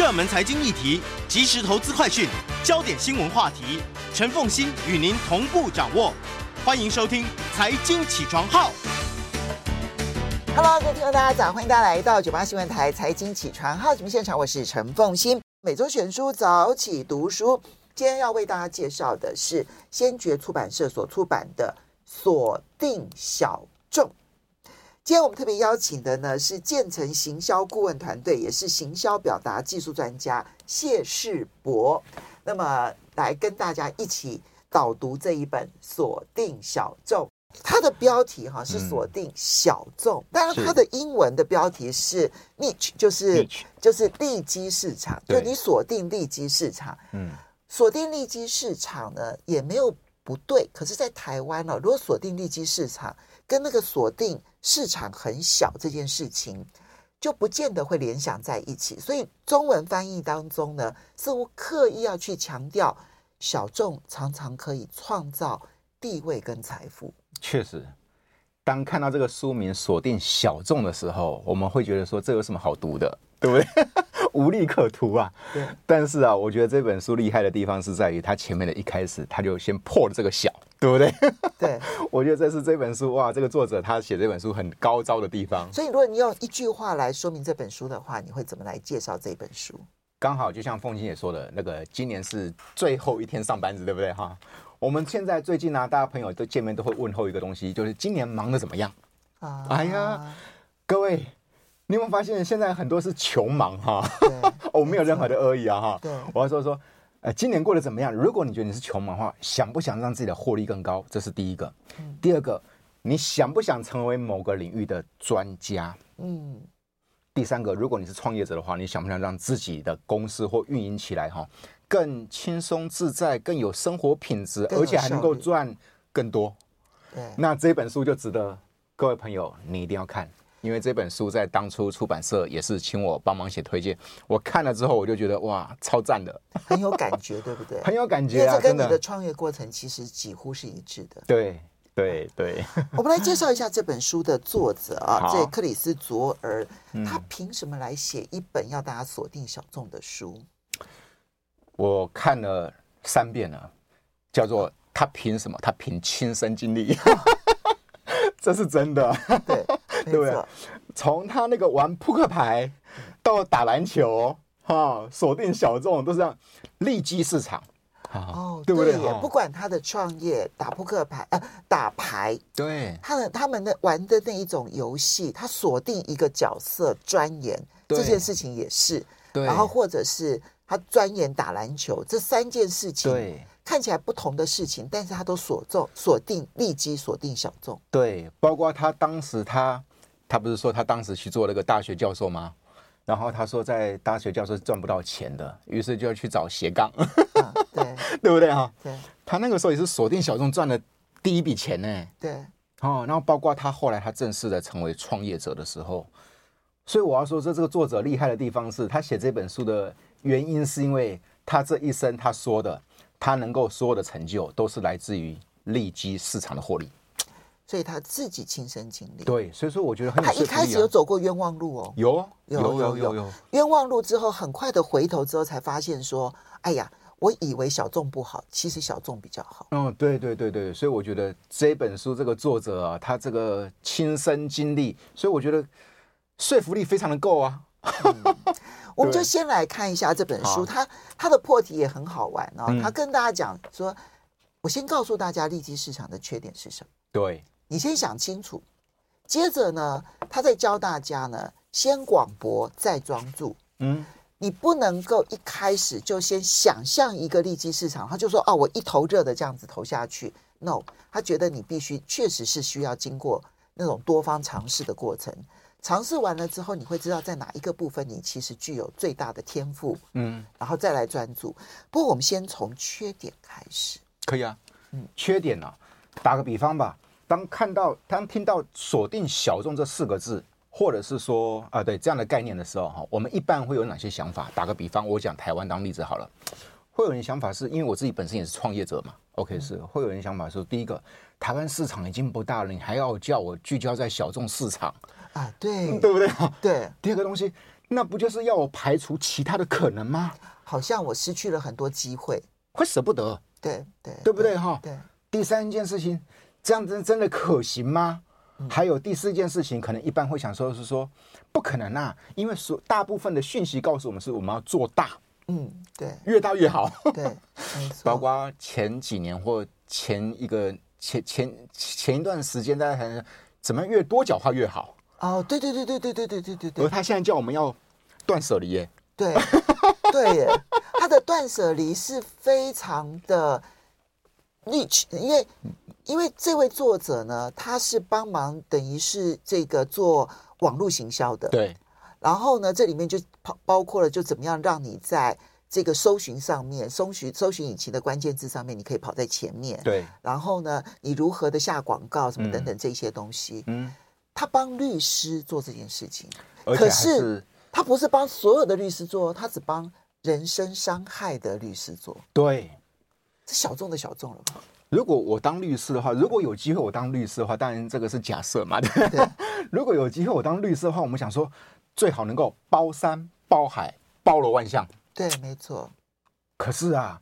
热门财经议题、即时投资快讯、焦点新闻话题，陈凤欣与您同步掌握。欢迎收听《财经起床号》。Hello，各位听众大家早，欢迎大家来到九八新闻台《财经起床号》节目现场，我是陈凤欣。每周选书早起读书，今天要为大家介绍的是先觉出版社所出版的《锁定小众》。今天我们特别邀请的呢是建成行销顾问团队，也是行销表达技术专家谢世博，那么来跟大家一起导读这一本《锁定小众》。它的标题哈是“锁定小众”，当然它的英文的标题是 “niche”，就是就是利基市场，就你锁定利基市场。嗯，锁定利基市场呢也没有不对，可是，在台湾呢，如果锁定利基市场跟那个锁定市场很小这件事情，就不见得会联想在一起。所以中文翻译当中呢，似乎刻意要去强调小众常常可以创造地位跟财富。确实，当看到这个书名“锁定小众”的时候，我们会觉得说，这有什么好读的，对不对？无利可图啊。对。但是啊，我觉得这本书厉害的地方是在于它前面的一开始，它就先破了这个小。对不对？对，我觉得这是这本书哇，这个作者他写这本书很高招的地方。所以，如果你用一句话来说明这本书的话，你会怎么来介绍这本书？刚好就像凤馨也说的，那个今年是最后一天上班日，对不对？哈，我们现在最近呢、啊，大家朋友都见面都会问候一个东西，就是今年忙的怎么样？啊，哎呀，各位，你有没有发现现在很多是穷忙哈？我 没有任何的恶意啊哈。对，我要说说。呃，今年过得怎么样？如果你觉得你是穷忙的话，想不想让自己的获利更高？这是第一个。嗯、第二个，你想不想成为某个领域的专家？嗯。第三个，如果你是创业者的话，你想不想让自己的公司或运营起来哈更轻松自在、更有生活品质，而且还能够赚更多？对。那这本书就值得各位朋友你一定要看。因为这本书在当初出版社也是请我帮忙写推荐，我看了之后我就觉得哇，超赞的，很有感觉，对不对？很有感觉啊，这跟你的创业过程其实几乎是一致的。对对对。我们来介绍一下这本书的作者啊，这克里斯卓尔，他凭什么来写一本要大家锁定小众的书？我看了三遍了，叫做他凭什么？他凭亲身经历，这是真的。对。对不对？从他那个玩扑克牌到打篮球，哈，锁定小众都是这样，利基市场，哦，对不对？不管他的创业打扑克牌，呃，打牌，对，他的他们的玩的那一种游戏，他锁定一个角色钻研这件事情也是，对，然后或者是他钻研打篮球，这三件事情，对。看起来不同的事情，但是他都锁中锁定利基，锁定小众。对，包括他当时他他不是说他当时去做那个大学教授吗？然后他说在大学教授赚不到钱的，于是就要去找斜杠，啊、对 对不对哈？对，他那个时候也是锁定小众赚了第一笔钱呢。对，哦，然后包括他后来他正式的成为创业者的时候，所以我要说这这个作者厉害的地方是他写这本书的原因，是因为他这一生他说的。他能够所有的成就都是来自于利基市场的获利，所以他自己亲身经历。对，所以说我觉得很有、啊、他一开始有走过冤枉路哦，有有有有有，有冤枉路之后，很快的回头之后才发现说，哎呀，我以为小众不好，其实小众比较好。嗯，对对对对，所以我觉得这本书这个作者啊，他这个亲身经历，所以我觉得说服力非常的够啊。嗯 我们就先来看一下这本书，它它的破题也很好玩哦。他跟大家讲说，我先告诉大家利基市场的缺点是什么？对，你先想清楚。接着呢，他再教大家呢，先广博再专注。嗯，你不能够一开始就先想象一个利基市场，他就说哦，我一头热的这样子投下去。No，他觉得你必须确实是需要经过那种多方尝试的过程。尝试完了之后，你会知道在哪一个部分你其实具有最大的天赋，嗯，然后再来专注。不过我们先从缺点开始，可以啊，嗯，缺点呢、啊，打个比方吧，当看到当听到“锁定小众”这四个字，或者是说啊，对这样的概念的时候，哈，我们一般会有哪些想法？打个比方，我讲台湾当例子好了，会有人想法是因为我自己本身也是创业者嘛，OK，是会有人想法说，第一个，台湾市场已经不大了，你还要叫我聚焦在小众市场。啊，对，对不对？对，第二个东西，那不就是要我排除其他的可能吗？好像我失去了很多机会，会舍不得，对对，对不对哈？对。第三件事情，这样子真的可行吗？嗯、还有第四件事情，可能一般会想说是说不可能啊，因为所大部分的讯息告诉我们是我们要做大，嗯，对，越大越好，对。包括前几年或前一个前前前一段时间，大家可能怎么样越多角化越好。哦，对对对对对对对对对对。而他现在叫我们要断舍离耶。对，对耶，他的断舍离是非常的因为因为这位作者呢，他是帮忙等于是这个做网络行销的。对。然后呢，这里面就包包括了就怎么样让你在这个搜寻上面，搜寻搜寻引擎的关键字上面，你可以跑在前面。对。然后呢，你如何的下广告什么等等这些东西。嗯。他帮律师做这件事情，是可是他不是帮所有的律师做，他只帮人身伤害的律师做。对，这小众的小众了吧？如果我当律师的话，如果有机会我当律师的话，当然这个是假设嘛。对。对 如果有机会我当律师的话，我们想说最好能够包山包海包罗万象。对，没错。可是啊，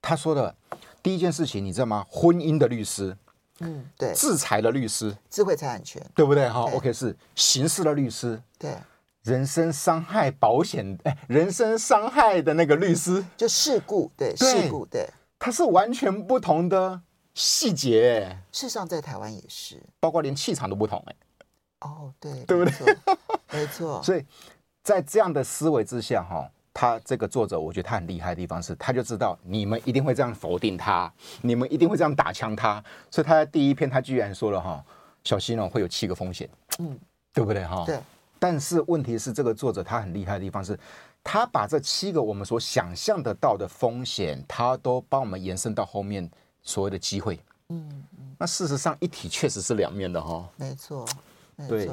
他说的第一件事情，你知道吗？婚姻的律师。嗯，对，制裁的律师，智慧财产权，对不对？哈，OK，是刑事的律师，对，人身伤害保险，哎，人身伤害的那个律师，就事故，对，事故，对，它是完全不同的细节。事实上，在台湾也是，包括连气场都不同，哎，哦，对，对不对？没错，所以在这样的思维之下，哈。他这个作者，我觉得他很厉害的地方是，他就知道你们一定会这样否定他，你们一定会这样打枪他，所以他在第一篇他居然说了哈，小心哦，会有七个风险，嗯，对不对哈？对。但是问题是，这个作者他很厉害的地方是，他把这七个我们所想象得到的风险，他都帮我们延伸到后面所谓的机会，嗯嗯。那事实上一体确实是两面的哈，没错，没错。对，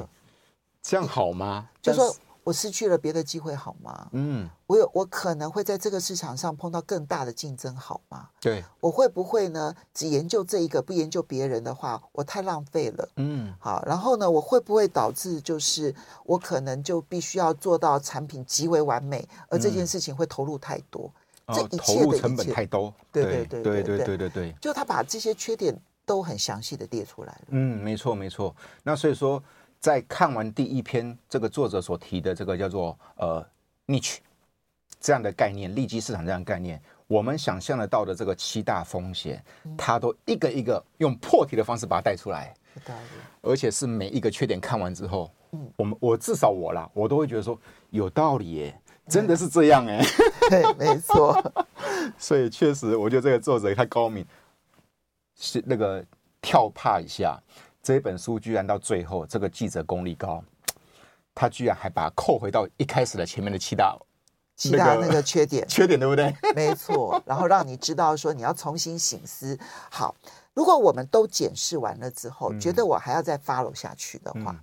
这样好吗？就说。我失去了别的机会，好吗？嗯，我有，我可能会在这个市场上碰到更大的竞争，好吗？对，我会不会呢？只研究这一个，不研究别人的话，我太浪费了。嗯，好，然后呢，我会不会导致就是我可能就必须要做到产品极为完美，而这件事情会投入太多，嗯、这一切的一切成本太多。对对对对对对对对，就他把这些缺点都很详细的列出来了。嗯，没错没错。那所以说。在看完第一篇这个作者所提的这个叫做呃 niche 这样的概念，利基市场这样的概念，我们想象得到的这个七大风险，他都一个一个用破题的方式把它带出来，而且是每一个缺点看完之后，我们我至少我啦，我都会觉得说有道理耶，真的是这样哎，对，没错，所以确实我觉得这个作者太高明，是那个跳帕一下。这本书居然到最后，这个记者功力高，他居然还把它扣回到一开始的前面的七大七大那个缺点，缺点对不对？没错，然后让你知道说你要重新醒思。好，如果我们都检视完了之后，觉得我还要再 follow 下去的话，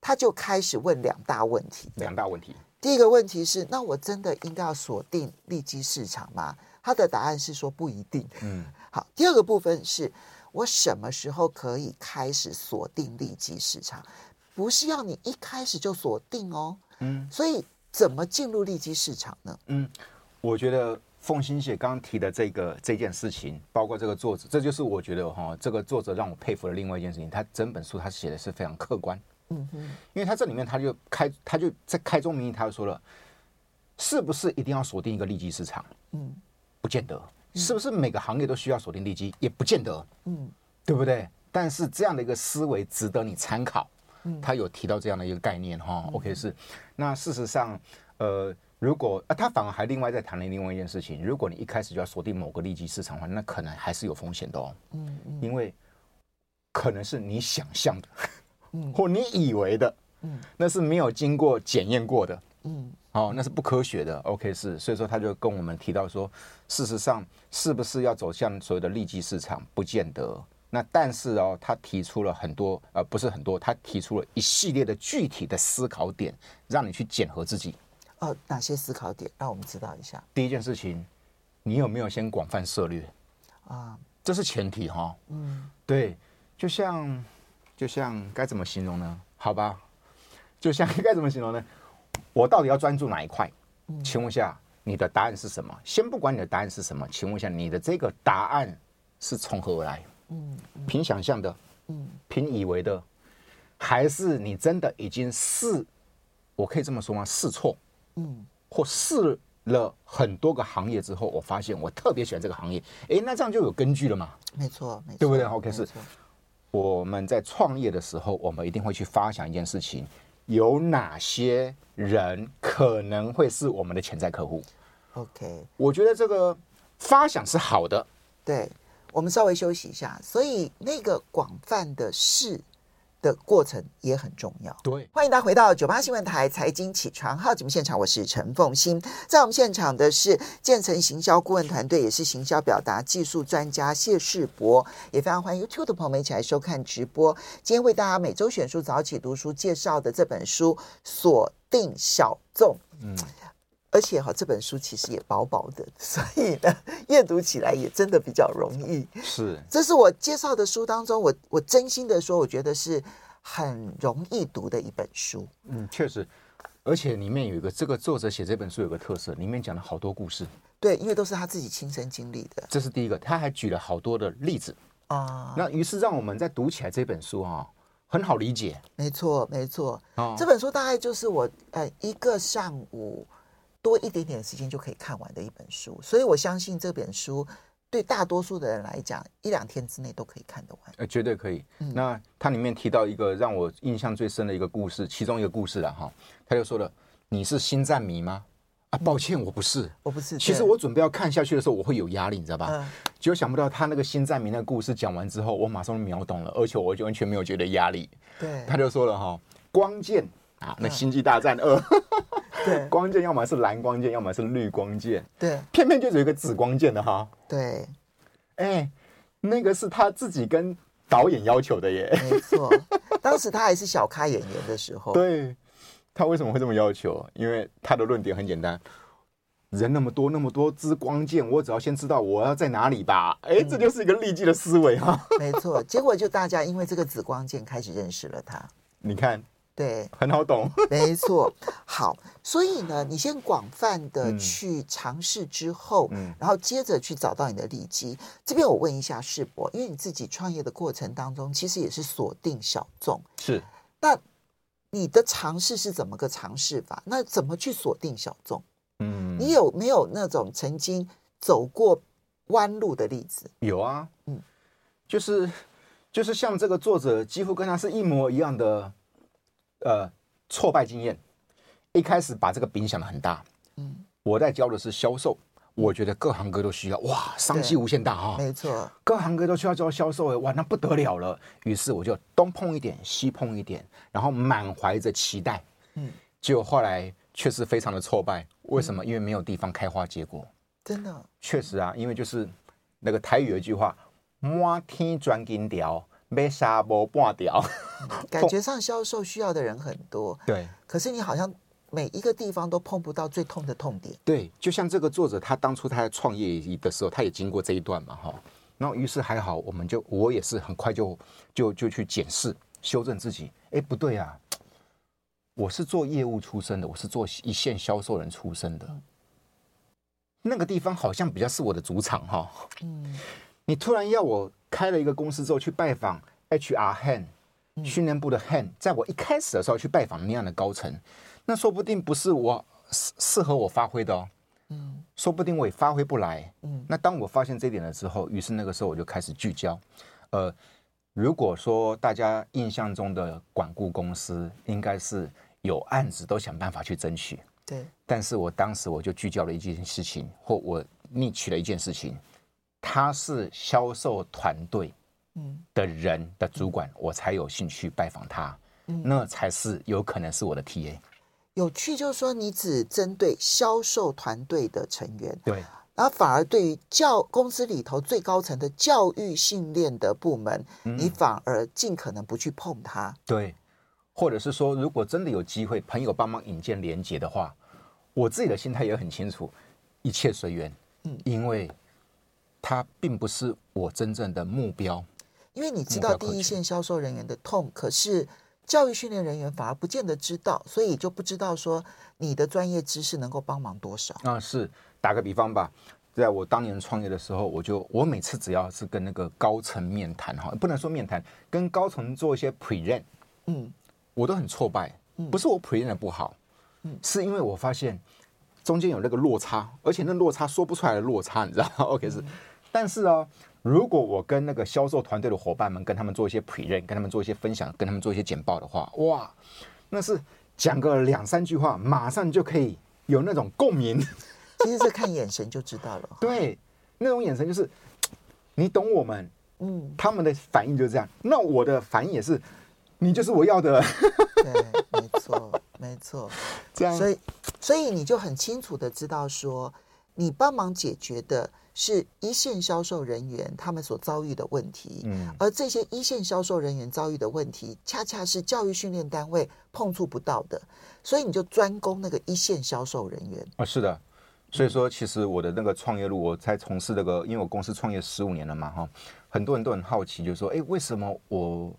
他就开始问两大问题。两大问题，第一个问题是：那我真的应该要锁定利基市场吗？他的答案是说不一定。嗯，好，第二个部分是。我什么时候可以开始锁定利基市场？不是要你一开始就锁定哦。嗯，所以怎么进入利基市场呢？嗯，我觉得凤馨姐刚刚提的这个这件事情，包括这个作者，这就是我觉得哈，这个作者让我佩服的另外一件事情。他整本书他写的是非常客观。嗯哼，因为他这里面他就开，他就在开宗明义，他就说了，是不是一定要锁定一个利基市场？嗯，不见得。是不是每个行业都需要锁定利基？也不见得，嗯，对不对？但是这样的一个思维值得你参考。嗯，他有提到这样的一个概念哈。OK，是。那事实上，呃，如果啊，他反而还另外在谈了另外一件事情。如果你一开始就要锁定某个利基市场的话，那可能还是有风险的哦。嗯嗯，因为可能是你想象的，嗯，或你以为的，嗯，那是没有经过检验过的。嗯，哦，那是不科学的。OK，是，所以说他就跟我们提到说，事实上是不是要走向所谓的利基市场，不见得。那但是哦，他提出了很多，呃，不是很多，他提出了一系列的具体的思考点，让你去检核自己。哦，哪些思考点？让我们知道一下。第一件事情，你有没有先广泛涉猎？啊，这是前提哈。嗯，对，就像就像该怎么形容呢？好吧，就像 该怎么形容呢？我到底要专注哪一块？请问一下，你的答案是什么？先不管你的答案是什么，请问一下，你的这个答案是从何而来？嗯，凭想象的，嗯，凭以为的，还是你真的已经试？我可以这么说吗？试错，嗯，或试了很多个行业之后，我发现我特别喜欢这个行业。哎，那这样就有根据了嘛？没错，没错，对不对？OK，是。我们在创业的时候，我们一定会去发想一件事情。有哪些人可能会是我们的潜在客户？OK，我觉得这个发想是好的。对，我们稍微休息一下。所以那个广泛的试。的过程也很重要。对，欢迎大家回到九八新闻台财经起床号节目现场，我是陈凤欣。在我们现场的是建成行销顾问团队，也是行销表达技术专家谢世博，也非常欢迎 YouTube 的朋友们一起来收看直播。今天为大家每周选书早起读书介绍的这本书《锁定小众》，嗯。而且哈，这本书其实也薄薄的，所以呢，阅读起来也真的比较容易。是，这是我介绍的书当中，我我真心的说，我觉得是很容易读的一本书。嗯，确实，而且里面有一个这个作者写这本书有个特色，里面讲了好多故事。对，因为都是他自己亲身经历的。这是第一个，他还举了好多的例子啊。那于是让我们在读起来这本书啊，很好理解。没错，没错。哦，这本书大概就是我呃一个上午。多一点点时间就可以看完的一本书，所以我相信这本书对大多数的人来讲，一两天之内都可以看得完。呃，绝对可以。嗯、那它里面提到一个让我印象最深的一个故事，其中一个故事了哈，他就说了：“你是星战迷吗？”啊，抱歉，我不是，我不是。其实我准备要看下去的时候，我会有压力，你知道吧？嗯。结果想不到他那个星战迷那个故事讲完之后，我马上秒懂了，而且我就完全没有觉得压力。对。他就说了哈，光剑啊，那《星际大战二》嗯。对，光剑要么是蓝光剑，要么是绿光剑。对，偏偏就有一个紫光剑的哈。对，哎，那个是他自己跟导演要求的耶。没错，当时他还是小咖演员的时候。对，他为什么会这么要求？因为他的论点很简单：人那么多，那么多支光剑，我只要先知道我要在哪里吧。哎，这就是一个利己的思维哈。没错，结果就大家因为这个紫光剑开始认识了他。你看。对，很好懂，没错。好，所以呢，你先广泛的去尝试之后，嗯，然后接着去找到你的利基。这边我问一下世博，因为你自己创业的过程当中，其实也是锁定小众，是。那你的尝试是怎么个尝试法？那怎么去锁定小众？嗯，你有没有那种曾经走过弯路的例子？有啊，嗯，就是就是像这个作者，几乎跟他是一模一样的。呃，挫败经验，一开始把这个饼想的很大。嗯，我在教的是销售，我觉得各行各业都需要。哇，商机无限大哈。没错，各行各业都需要教销售，哇，那不得了了。于是我就东碰一点，西碰一点，然后满怀着期待。嗯，结果后来确实非常的挫败。为什么？因为没有地方开花结果。真的？确实啊，因为就是那个台语有一句话：“满天钻金条。”没啥不半条，感觉上销售需要的人很多，对，可是你好像每一个地方都碰不到最痛的痛点。对，就像这个作者，他当初他在创业的时候，他也经过这一段嘛，哈。然后于是还好，我们就我也是很快就就就去检视修正自己。哎，不对啊，我是做业务出身的，我是做一线销售人出身的，那个地方好像比较是我的主场，哈。嗯，你突然要我。开了一个公司之后去拜访 HR hand 训练部的 hand，在我一开始的时候去拜访那样的高层，那说不定不是我适适合我发挥的哦，嗯，说不定我也发挥不来，嗯，那当我发现这一点了之后，于是那个时候我就开始聚焦，呃，如果说大家印象中的管顾公司应该是有案子都想办法去争取，对，但是我当时我就聚焦了一件事情，或我逆取了一件事情。他是销售团队的人的主管，我才有兴趣拜访他，那才是有可能是我的 TA。有趣就是说，你只针对销售团队的成员，对，然后反而对于教公司里头最高层的教育训练的部门，你反而尽可能不去碰他。对，或者是说，如果真的有机会，朋友帮忙引荐连接的话，我自己的心态也很清楚，一切随缘。嗯，因为。他并不是我真正的目标，因为你知道第一线销售人员的痛，可是教育训练人员反而不见得知道，所以就不知道说你的专业知识能够帮忙多少。啊，是打个比方吧，在我当年创业的时候，我就我每次只要是跟那个高层面谈哈，不能说面谈，跟高层做一些 present，嗯，我都很挫败，不是我 present 的不好，嗯，是因为我发现中间有那个落差，而且那落差说不出来的落差，你知道吗？OK 是，但是哦。如果我跟那个销售团队的伙伴们，跟他们做一些 present，跟他们做一些分享，跟他们做一些简报的话，哇，那是讲个两三句话，马上就可以有那种共鸣。其实是看眼神就知道了。对，那种眼神就是你懂我们，嗯，他们的反应就是这样。那我的反应也是，你就是我要的。对，没错，没错。这样，所以，所以你就很清楚的知道说，你帮忙解决的。是一线销售人员他们所遭遇的问题，嗯，而这些一线销售人员遭遇的问题，恰恰是教育训练单位碰触不到的，所以你就专攻那个一线销售人员。啊，是的，所以说其实我的那个创业路，我在从事这个，因为我公司创业十五年了嘛，哈，很多人都很好奇，就是说，哎，为什么我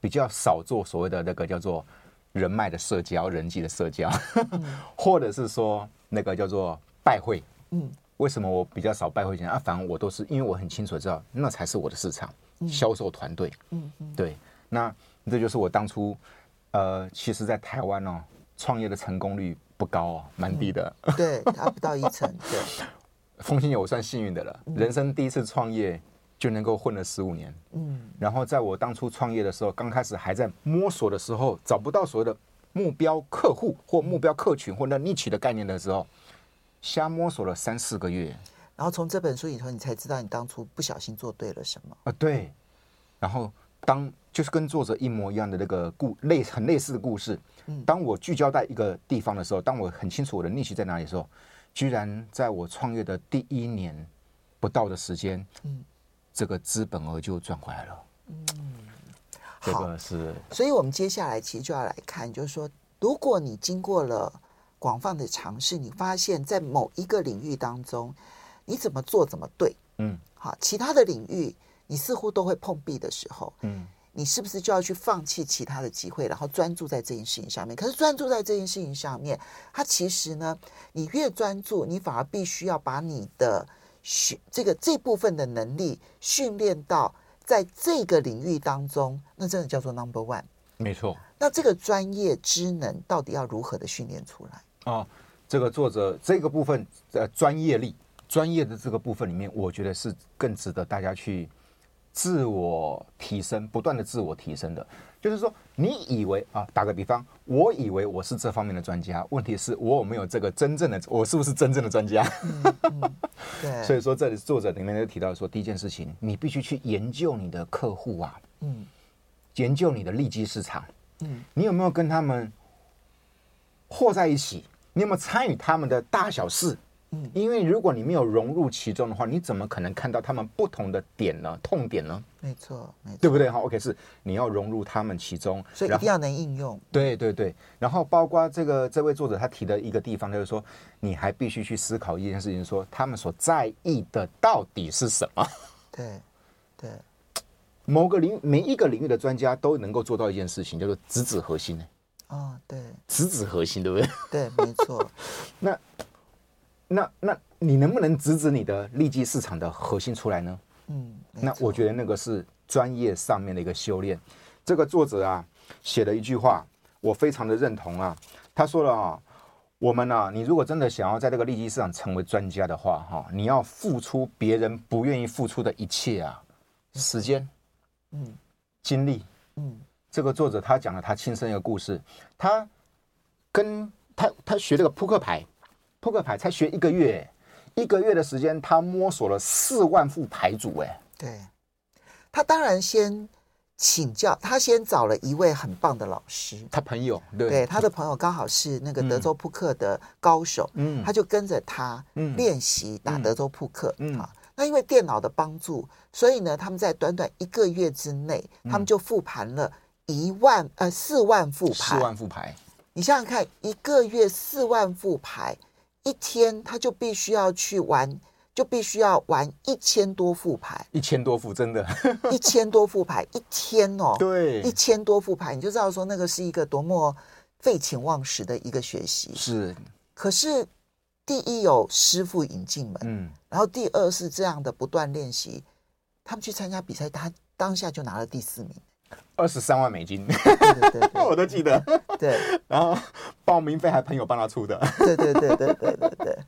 比较少做所谓的那个叫做人脉的社交、人际的社交，嗯、或者是说那个叫做拜会，嗯。为什么我比较少拜会钱啊？反而我都是，因为我很清楚知道，那才是我的市场，销售团队。嗯嗯，对，那这就是我当初，呃，其实，在台湾哦，创业的成功率不高哦，蛮低的。嗯、对，他不到一成。对，风信友，我算幸运的了，人生第一次创业就能够混了十五年。嗯，然后在我当初创业的时候，刚开始还在摸索的时候，找不到所谓的目标客户或目标客群或那 niche 的概念的时候。瞎摸索了三四个月，然后从这本书里头，你才知道你当初不小心做对了什么啊？对，然后当就是跟作者一模一样的那个故类很类似的故事。嗯，当我聚焦在一个地方的时候，当我很清楚我的逆袭在哪里的时候，居然在我创业的第一年不到的时间，嗯，这个资本额就赚回来了。嗯，这个是，所以我们接下来其实就要来看，就是说，如果你经过了。广泛的尝试，你发现，在某一个领域当中，你怎么做怎么对，嗯，好，其他的领域你似乎都会碰壁的时候，嗯，你是不是就要去放弃其他的机会，然后专注在这件事情上面？可是专注在这件事情上面，它其实呢，你越专注，你反而必须要把你的训这个这部分的能力训练到在这个领域当中，那真的叫做 number one，没错。那这个专业知能到底要如何的训练出来？哦，这个作者这个部分呃专业力专业的这个部分里面，我觉得是更值得大家去自我提升，不断的自我提升的。就是说，你以为啊，打个比方，我以为我是这方面的专家，问题是我有没有这个真正的，我是不是真正的专家？嗯嗯、对。所以说，这里作者里面就提到说，第一件事情，你必须去研究你的客户啊，嗯，研究你的利基市场，嗯，你有没有跟他们和在一起？你有没有参与他们的大小事？嗯，因为如果你没有融入其中的话，你怎么可能看到他们不同的点呢？痛点呢？没错，没错，对不对？好，OK，是你要融入他们其中，所以一定要能应用。对对对，然后包括这个这位作者他提的一个地方，就是说你还必须去思考一件事情，说他们所在意的到底是什么？对对，某个领每一个领域的专家都能够做到一件事情，叫做直指核心。哦，对，直指核心，对不对？对，没错。那、那、那你能不能直指你的利基市场的核心出来呢？嗯，那我觉得那个是专业上面的一个修炼。这个作者啊写了一句话，我非常的认同啊。他说了啊，我们啊，你如果真的想要在这个利基市场成为专家的话，哈，你要付出别人不愿意付出的一切啊，时间，嗯，精力，嗯。这个作者他讲了他亲身一个故事，他跟他他学这个扑克牌，扑克牌才学一个月，一个月的时间他摸索了四万副牌组，哎，对，他当然先请教，他先找了一位很棒的老师，他朋友对，对，他的朋友刚好是那个德州扑克的高手，嗯，他就跟着他练习打德州扑克，嗯，啊，那因为电脑的帮助，所以呢，他们在短短一个月之内，他们就复盘了。一万呃四万副牌，四万副牌，你想想看，一个月四万副牌，一天他就必须要去玩就必须要玩一千多副牌，一千多副，真的，一千多副牌一天哦，对，一千多副牌，你就知道说那个是一个多么废寝忘食的一个学习。是，可是第一有师傅引进门，嗯，然后第二是这样的不断练习，他们去参加比赛，他当下就拿了第四名，二十三万美金，对对对对，我都记得，对，然后报名费还朋友帮他出的，对对对对对对对。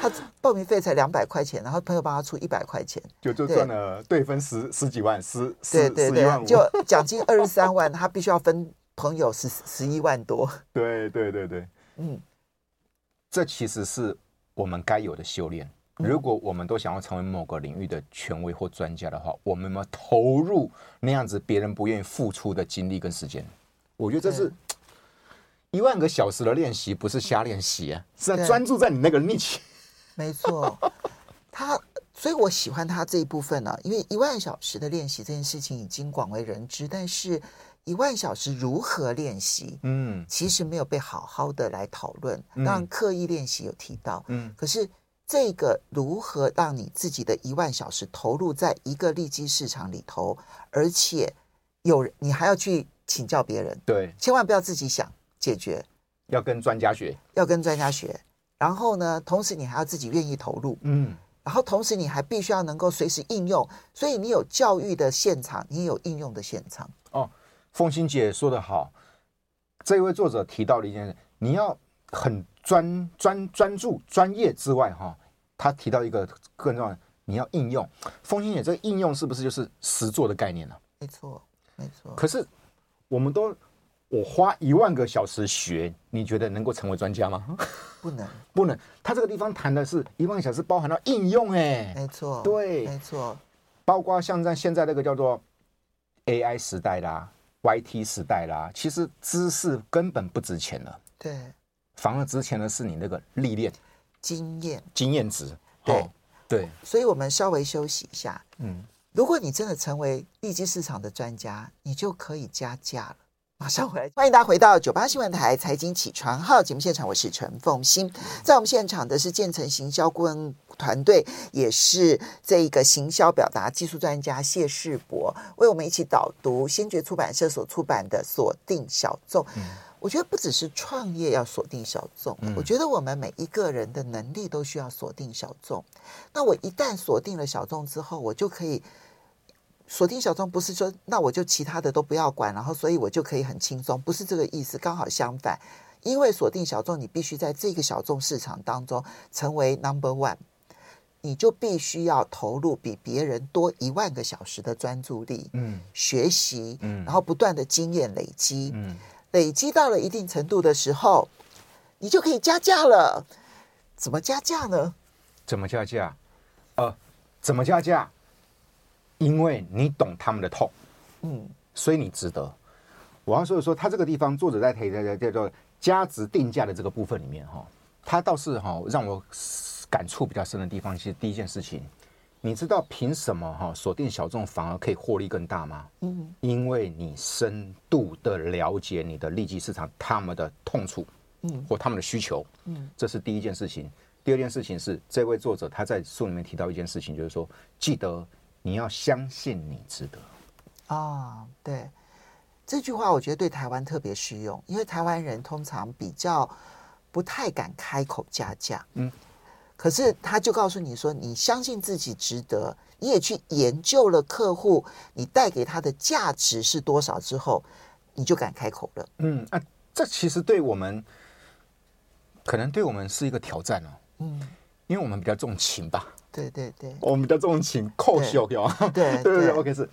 他报名费才两百块钱，然后朋友帮他出一百块钱，就就赚了对分十十几万，十对对对，十就奖金二十三万，他必须要分朋友十十一万多。对对对对，嗯，这其实是我们该有的修炼。如果我们都想要成为某个领域的权威或专家的话，我们要投入那样子别人不愿意付出的精力跟时间。我觉得这是 一万个小时的练习，不是瞎练习啊，是在专注在你那个 niche。没错，他，所以我喜欢他这一部分呢、啊，因为一万小时的练习这件事情已经广为人知，但是一万小时如何练习，嗯，其实没有被好好的来讨论。当然，刻意练习有提到，嗯，可是这个如何让你自己的一万小时投入在一个利基市场里头，而且有你还要去请教别人，对，千万不要自己想解决，要跟专家学，要跟专家学。然后呢，同时你还要自己愿意投入，嗯，然后同时你还必须要能够随时应用，所以你有教育的现场，你也有应用的现场。哦，凤欣姐说的好，这位作者提到了一件事，你要很专专专注专业之外，哈，他提到一个更重要的，你要应用。风清姐，这个应用是不是就是实做的概念呢？没错，没错。可是我们都。我花一万个小时学，你觉得能够成为专家吗？不能，不能。他这个地方谈的是一万个小时，包含到应用，哎，没错，对，没错。包括像在现在那个叫做 AI 时代啦、YT 时代啦，其实知识根本不值钱了，对，反而值钱的是你那个历练、经验、经验值。对、哦，对。所以我们稍微休息一下。嗯，如果你真的成为利基市场的专家，你就可以加价了。马上回来，欢迎大家回到九八新闻台财经起床号节目现场，我是陈凤欣，在我们现场的是建成行销顾问团队，也是这一个行销表达技术专家谢世博，为我们一起导读先觉出版社所出版的《锁定小众》。嗯，我觉得不只是创业要锁定小众，我觉得我们每一个人的能力都需要锁定小众。那我一旦锁定了小众之后，我就可以。锁定小众不是说那我就其他的都不要管，然后所以我就可以很轻松，不是这个意思。刚好相反，因为锁定小众，你必须在这个小众市场当中成为 number one，你就必须要投入比别人多一万个小时的专注力，嗯，学习，嗯，然后不断的经验累积，嗯，累积到了一定程度的时候，你就可以加价了。怎么加价呢？怎么加价？呃，怎么加价？因为你懂他们的痛，嗯，所以你值得。我要说的说，他这个地方作者在提在叫做价值定价的这个部分里面哈，他倒是哈让我感触比较深的地方。其实第一件事情，你知道凭什么哈锁定小众反而可以获利更大吗？嗯，因为你深度的了解你的利基市场他们的痛处，嗯，或他们的需求，嗯，这是第一件事情。第二件事情是，这位作者他在书里面提到一件事情，就是说记得。你要相信你值得啊、哦！对这句话，我觉得对台湾特别适用，因为台湾人通常比较不太敢开口加价。嗯，可是他就告诉你说，你相信自己值得，你也去研究了客户，你带给他的价值是多少之后，你就敢开口了。嗯啊，这其实对我们可能对我们是一个挑战哦。嗯，因为我们比较重情吧。对对对，我们比较重情扣修掉，对对 对，OK 是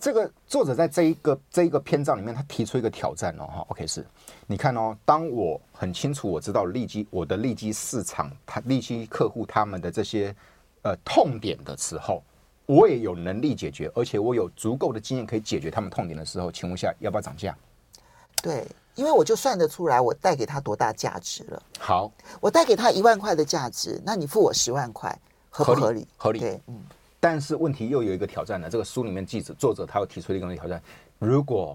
这个作者在这一个这一个篇章里面，他提出一个挑战哦，哈，OK 是，你看哦，当我很清楚我知道利基我的利基市场，他利基客户他们的这些呃痛点的时候，我也有能力解决，而且我有足够的经验可以解决他们痛点的时候，请问下要不要涨价？对，因为我就算得出来我带给他多大价值了。好，我带给他一万块的价值，那你付我十万块。合不合理？合理。对，嗯。但是问题又有一个挑战呢。这个书里面记者作者他又提出了一个挑战：如果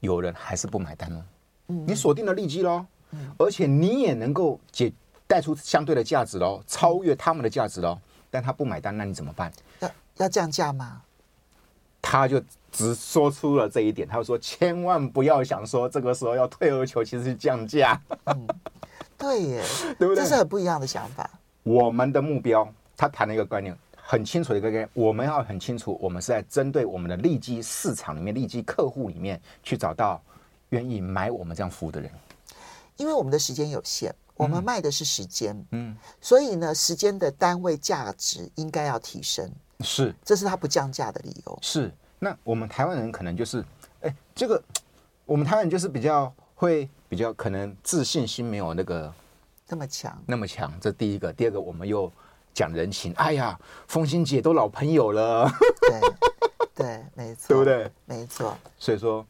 有人还是不买单呢？嗯，你锁定了利基喽，嗯，而且你也能够解带出相对的价值喽，超越他们的价值喽。但他不买单，那你怎么办？要要降价吗？他就只说出了这一点，他就说千万不要想说这个时候要退而求其次去降价。嗯，对耶，对不对？这是很不一样的想法。我们的目标，他谈了一个观念，很清楚的一个概念，我们要很清楚，我们是在针对我们的利基市场里面、利基客户里面去找到愿意买我们这样服务的人。因为我们的时间有限，我们卖的是时间，嗯，所以呢，时间的单位价值应该要提升。是，这是他不降价的理由。是，那我们台湾人可能就是，哎，这个我们台湾人就是比较会比较可能自信心没有那个那么强，那么强。这第一个，第二个，我们又讲人情。哎呀，风心姐都老朋友了，对对，没错，对不对？没错。所以说，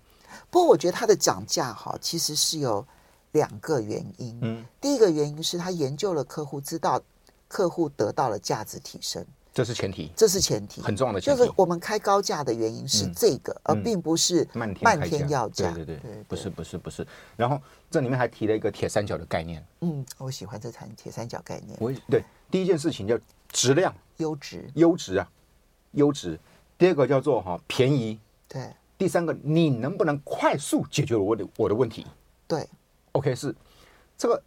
不过我觉得他的涨价哈，其实是有两个原因。嗯，第一个原因是他研究了客户，知道客户得到了价值提升。这是前提，这是前提，很重要的前提。就是我们开高价的原因是这个，而并不是漫天漫天要价。对对对，不是不是不是。然后这里面还提了一个铁三角的概念。嗯，我喜欢这谈铁三角概念。我对第一件事情叫质量，优质，优质啊，优质。第二个叫做哈便宜，对。第三个，你能不能快速解决我的我的问题？对。OK，是这个，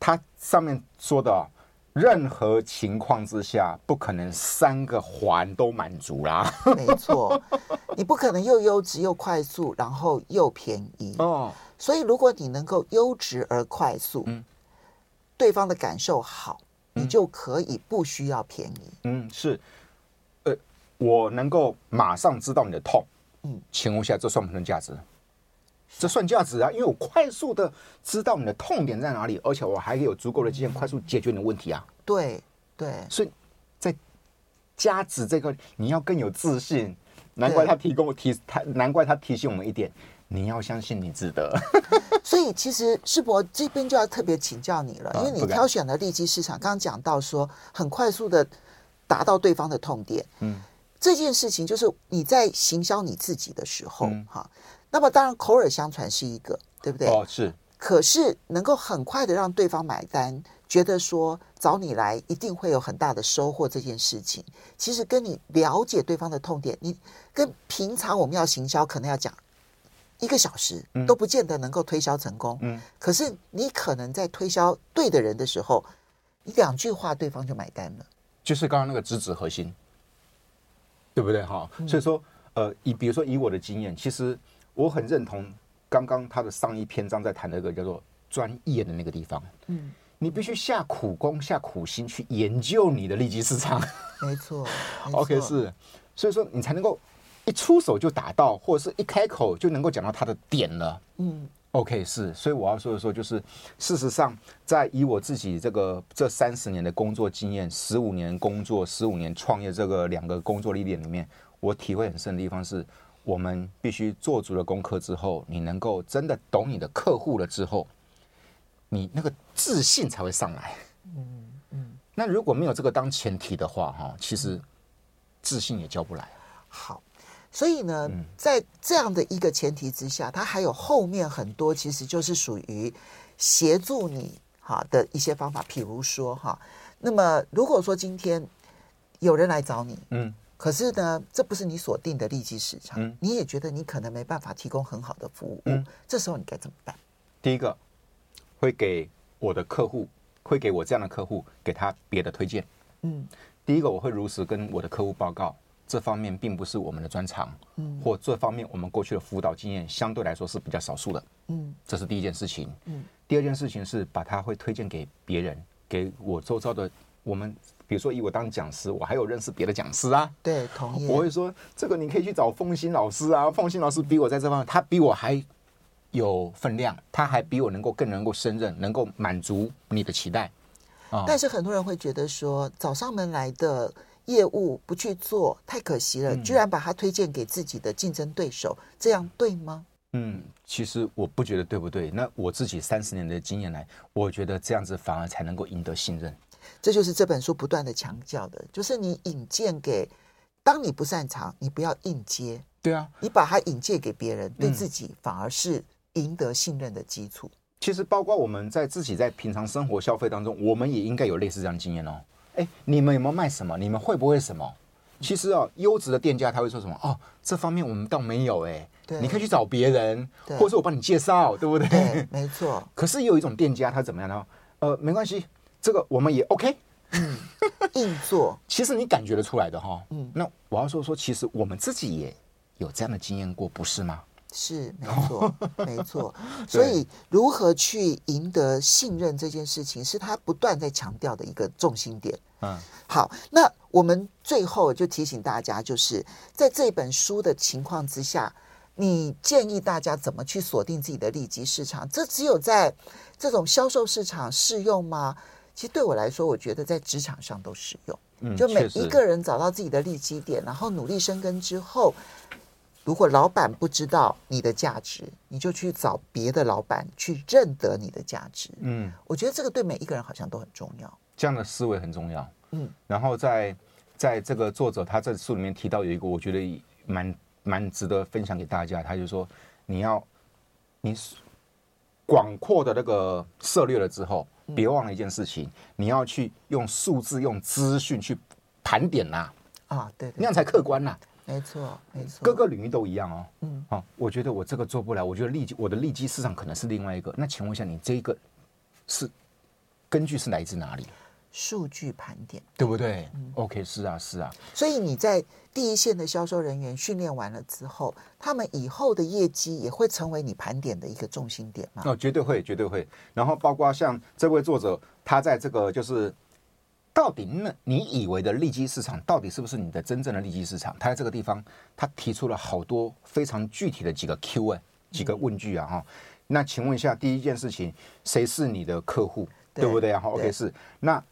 它上面说的。任何情况之下，不可能三个环都满足啦。没错，你不可能又优质又快速，然后又便宜哦。所以，如果你能够优质而快速，嗯，对方的感受好，你就可以不需要便宜。嗯，是，呃，我能够马上知道你的痛，嗯，情况下，这算不算价值？这算价值啊，因为我快速的知道你的痛点在哪里，而且我还有足够的经验快速解决你的问题啊。对对，所以在价值这个你要更有自信。难怪他提供提他，难怪他提醒我们一点，你要相信你值得。所以其实世博这边就要特别请教你了，因为你挑选了利基市场，刚刚讲到说很快速的达到对方的痛点，嗯，这件事情就是你在行销你自己的时候，哈。那么当然，口耳相传是一个，对不对？哦，是。可是能够很快的让对方买单，觉得说找你来一定会有很大的收获，这件事情，其实跟你了解对方的痛点，你跟平常我们要行销可能要讲一个小时，都不见得能够推销成功。嗯。可是你可能在推销对的人的时候，你两句话对方就买单了。就是刚刚那个直指核心，对不对？哈。所以说，呃，以比如说以我的经验，其实。我很认同刚刚他的上一篇章在谈那个叫做专业的那个地方。嗯，你必须下苦功、下苦心去研究你的利基市场。没错。OK，是，所以说你才能够一出手就打到，或者是一开口就能够讲到他的点了。嗯，OK，是。所以我要说的说，就是事实上，在以我自己这个这三十年的工作经验，十五年工作、十五年创业这个两个工作历练里面，我体会很深的地方是。我们必须做足了功课之后，你能够真的懂你的客户了之后，你那个自信才会上来。嗯嗯。那如果没有这个当前提的话，哈，其实自信也教不来。好，所以呢，在这样的一个前提之下，它还有后面很多，其实就是属于协助你哈的一些方法。比如说哈，那么如果说今天有人来找你，嗯。可是呢，这不是你锁定的利基市场，嗯，你也觉得你可能没办法提供很好的服务，嗯，这时候你该怎么办？第一个，会给我的客户，会给我这样的客户，给他别的推荐，嗯，第一个我会如实跟我的客户报告，这方面并不是我们的专长，嗯，或这方面我们过去的辅导经验相对来说是比较少数的，嗯，这是第一件事情，嗯，第二件事情是把它会推荐给别人，给我周遭的我们。比如说，以我当讲师，我还有认识别的讲师啊。对，同意。我会说，这个你可以去找凤新老师啊。凤新老师比我在这方面，他比我还有分量，他还比我能够更能够胜任，能够满足你的期待。啊。但是很多人会觉得说，找上门来的业务不去做，太可惜了，居然把它推荐给自己的竞争对手，这样对吗？嗯，其实我不觉得对不对。那我自己三十年的经验来，我觉得这样子反而才能够赢得信任。这就是这本书不断的强调的，就是你引荐给，当你不擅长，你不要硬接。对啊，你把它引荐给别人，对自己反而是赢得信任的基础。其实，包括我们在自己在平常生活消费当中，我们也应该有类似这样的经验哦。哎，你们有没有卖什么？你们会不会什么？其实哦，优质的店家他会说什么？哦，这方面我们倒没有哎。对，你可以去找别人，或者是我帮你介绍，对不对？对，没错。可是有一种店家他怎么样呢？呃，没关系，这个我们也 OK。嗯，硬做。其实你感觉得出来的哈。嗯。那我要说说，其实我们自己也有这样的经验过，不是吗？是，没错，没错。所以，如何去赢得信任这件事情，是他不断在强调的一个重心点。嗯。好，那我们最后就提醒大家，就是在这本书的情况之下。你建议大家怎么去锁定自己的利基市场？这只有在这种销售市场适用吗？其实对我来说，我觉得在职场上都适用。嗯，就每一个人找到自己的利基点，然后努力深耕之后，如果老板不知道你的价值，你就去找别的老板去认得你的价值。嗯，我觉得这个对每一个人好像都很重要。这样的思维很重要。嗯，然后在在这个作者他在书里面提到有一个，我觉得蛮。蛮值得分享给大家。他就说，你要你广阔的那个涉略了之后，别忘了一件事情，你要去用数字、用资讯去盘点呐。啊，对，那样才客观呐。没错，没错，各个领域都一样哦。嗯，好，我觉得我这个做不了，我觉得利基我的利基市场可能是另外一个。那请问一下，你这个是根据是来自哪里？数据盘点，对不对？嗯，OK，是啊，是啊。所以你在第一线的销售人员训练完了之后，他们以后的业绩也会成为你盘点的一个重心点吗？哦，绝对会，绝对会。然后包括像这位作者，他在这个就是到底那你以为的利基市场，到底是不是你的真正的利基市场？他在这个地方，他提出了好多非常具体的几个 Q 问几个问句啊哈。那请问一下，第一件事情，谁是你的客户？对，对不对啊？好，OK，是那。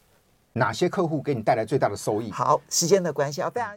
哪些客户给你带来最大的收益？好，时间的关系啊，非常。